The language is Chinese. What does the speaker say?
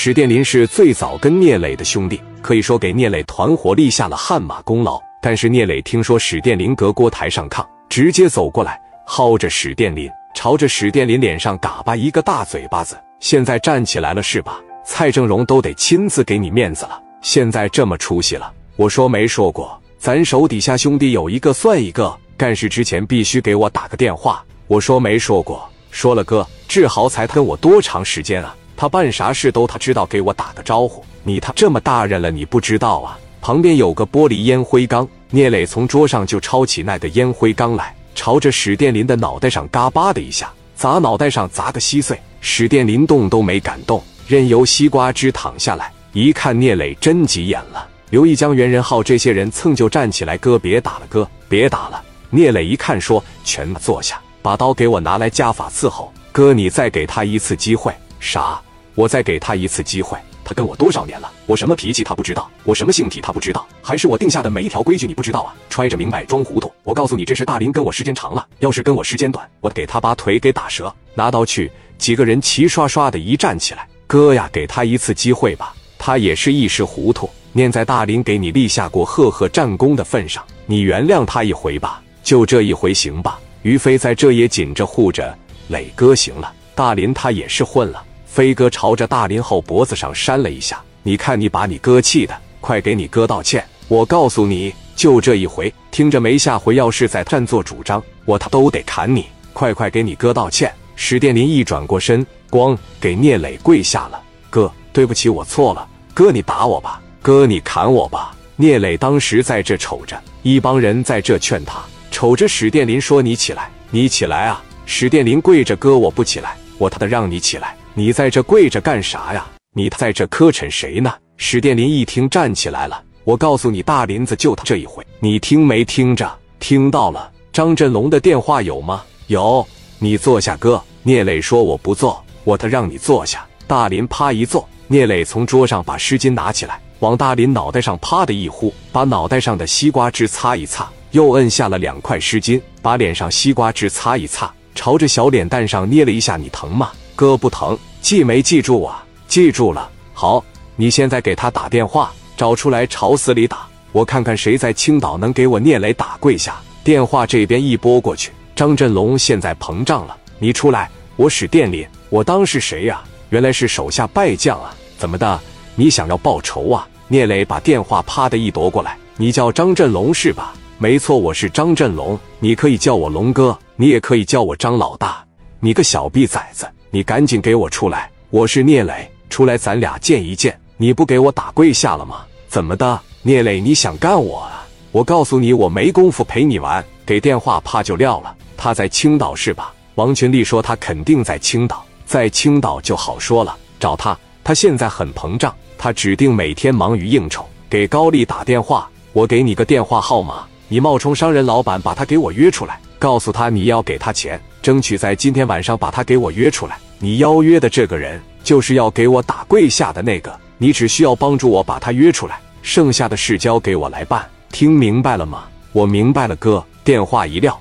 史殿林是最早跟聂磊的兄弟，可以说给聂磊团伙立下了汗马功劳。但是聂磊听说史殿林隔锅台上炕，直接走过来，薅着史殿林，朝着史殿林脸上嘎巴一个大嘴巴子。现在站起来了是吧？蔡正荣都得亲自给你面子了。现在这么出息了，我说没说过，咱手底下兄弟有一个算一个，干事之前必须给我打个电话。我说没说过，说了哥，志豪才跟我多长时间啊？他办啥事都他知道，给我打个招呼。你他这么大人了，你不知道啊？旁边有个玻璃烟灰缸，聂磊从桌上就抄起那个烟灰缸来，朝着史殿林的脑袋上嘎巴的一下砸脑袋上，砸个稀碎。史殿林动都没敢动，任由西瓜汁淌下来。一看聂磊真急眼了，刘毅江、袁仁浩这些人蹭就站起来，哥别打了，哥别打了。聂磊一看说：“全坐下，把刀给我拿来，家法伺候。哥，你再给他一次机会。啥？”我再给他一次机会，他跟我多少年了？我什么脾气他不知道，我什么性体他不知道，还是我定下的每一条规矩你不知道啊？揣着明白装糊涂！我告诉你，这是大林跟我时间长了，要是跟我时间短，我给他把腿给打折。拿刀去！几个人齐刷刷的一站起来，哥呀，给他一次机会吧，他也是一时糊涂。念在大林给你立下过赫赫战功的份上，你原谅他一回吧，就这一回行吧？于飞在这也紧着护着磊哥，行了，大林他也是混了。飞哥朝着大林后脖子上扇了一下，你看你把你哥气的，快给你哥道歉！我告诉你，就这一回，听着没？下回要是再擅作主张，我他都得砍你！快快给你哥道歉！史殿林一转过身，光，给聂磊跪下了。哥，对不起，我错了。哥，你打我吧，哥，你砍我吧。聂磊当时在这瞅着，一帮人在这劝他，瞅着史殿林说：“你起来，你起来啊！”史殿林跪着，哥，我不起来，我他的让你起来。你在这跪着干啥呀？你在这磕碜谁呢？史殿林一听站起来了。我告诉你，大林子就他这一回，你听没听着？听到了。张振龙的电话有吗？有。你坐下，哥。聂磊说我不坐，我他让你坐下。大林啪一坐，聂磊从桌上把湿巾拿起来，往大林脑袋上啪的一呼，把脑袋上的西瓜汁擦一擦，又摁下了两块湿巾，把脸上西瓜汁擦一擦，朝着小脸蛋上捏了一下。你疼吗？哥不疼。记没记住啊？记住了。好，你现在给他打电话，找出来朝死里打，我看看谁在青岛能给我聂磊打跪下。电话这边一拨过去，张振龙现在膨胀了。你出来，我使电力，我当是谁呀？原来是手下败将啊！怎么的？你想要报仇啊？聂磊把电话啪的一夺过来，你叫张振龙是吧？没错，我是张振龙，你可以叫我龙哥，你也可以叫我张老大。你个小逼崽子！你赶紧给我出来！我是聂磊，出来咱俩见一见。你不给我打跪下了吗？怎么的，聂磊，你想干我啊？我告诉你，我没工夫陪你玩。给电话，怕就撂了。他在青岛是吧？王群力说他肯定在青岛，在青岛就好说了。找他，他现在很膨胀，他指定每天忙于应酬。给高丽打电话，我给你个电话号码，你冒充商人老板，把他给我约出来。告诉他你要给他钱，争取在今天晚上把他给我约出来。你邀约的这个人就是要给我打跪下的那个，你只需要帮助我把他约出来，剩下的事交给我来办。听明白了吗？我明白了，哥。电话一撂。